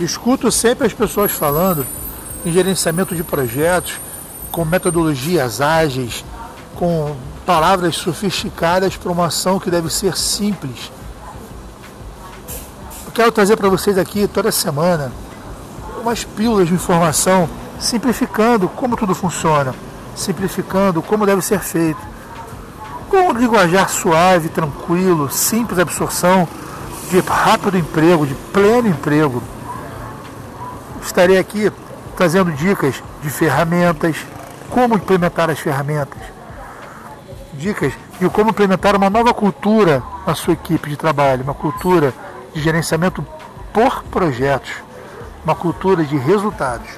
Escuto sempre as pessoas falando em gerenciamento de projetos com metodologias ágeis, com palavras sofisticadas para uma ação que deve ser simples. Eu quero trazer para vocês aqui toda semana umas pílulas de informação simplificando como tudo funciona, simplificando como deve ser feito, com um linguajar suave, tranquilo, simples absorção, de rápido emprego, de pleno emprego. Estarei aqui trazendo dicas de ferramentas, como implementar as ferramentas, dicas de como implementar uma nova cultura na sua equipe de trabalho, uma cultura de gerenciamento por projetos, uma cultura de resultados.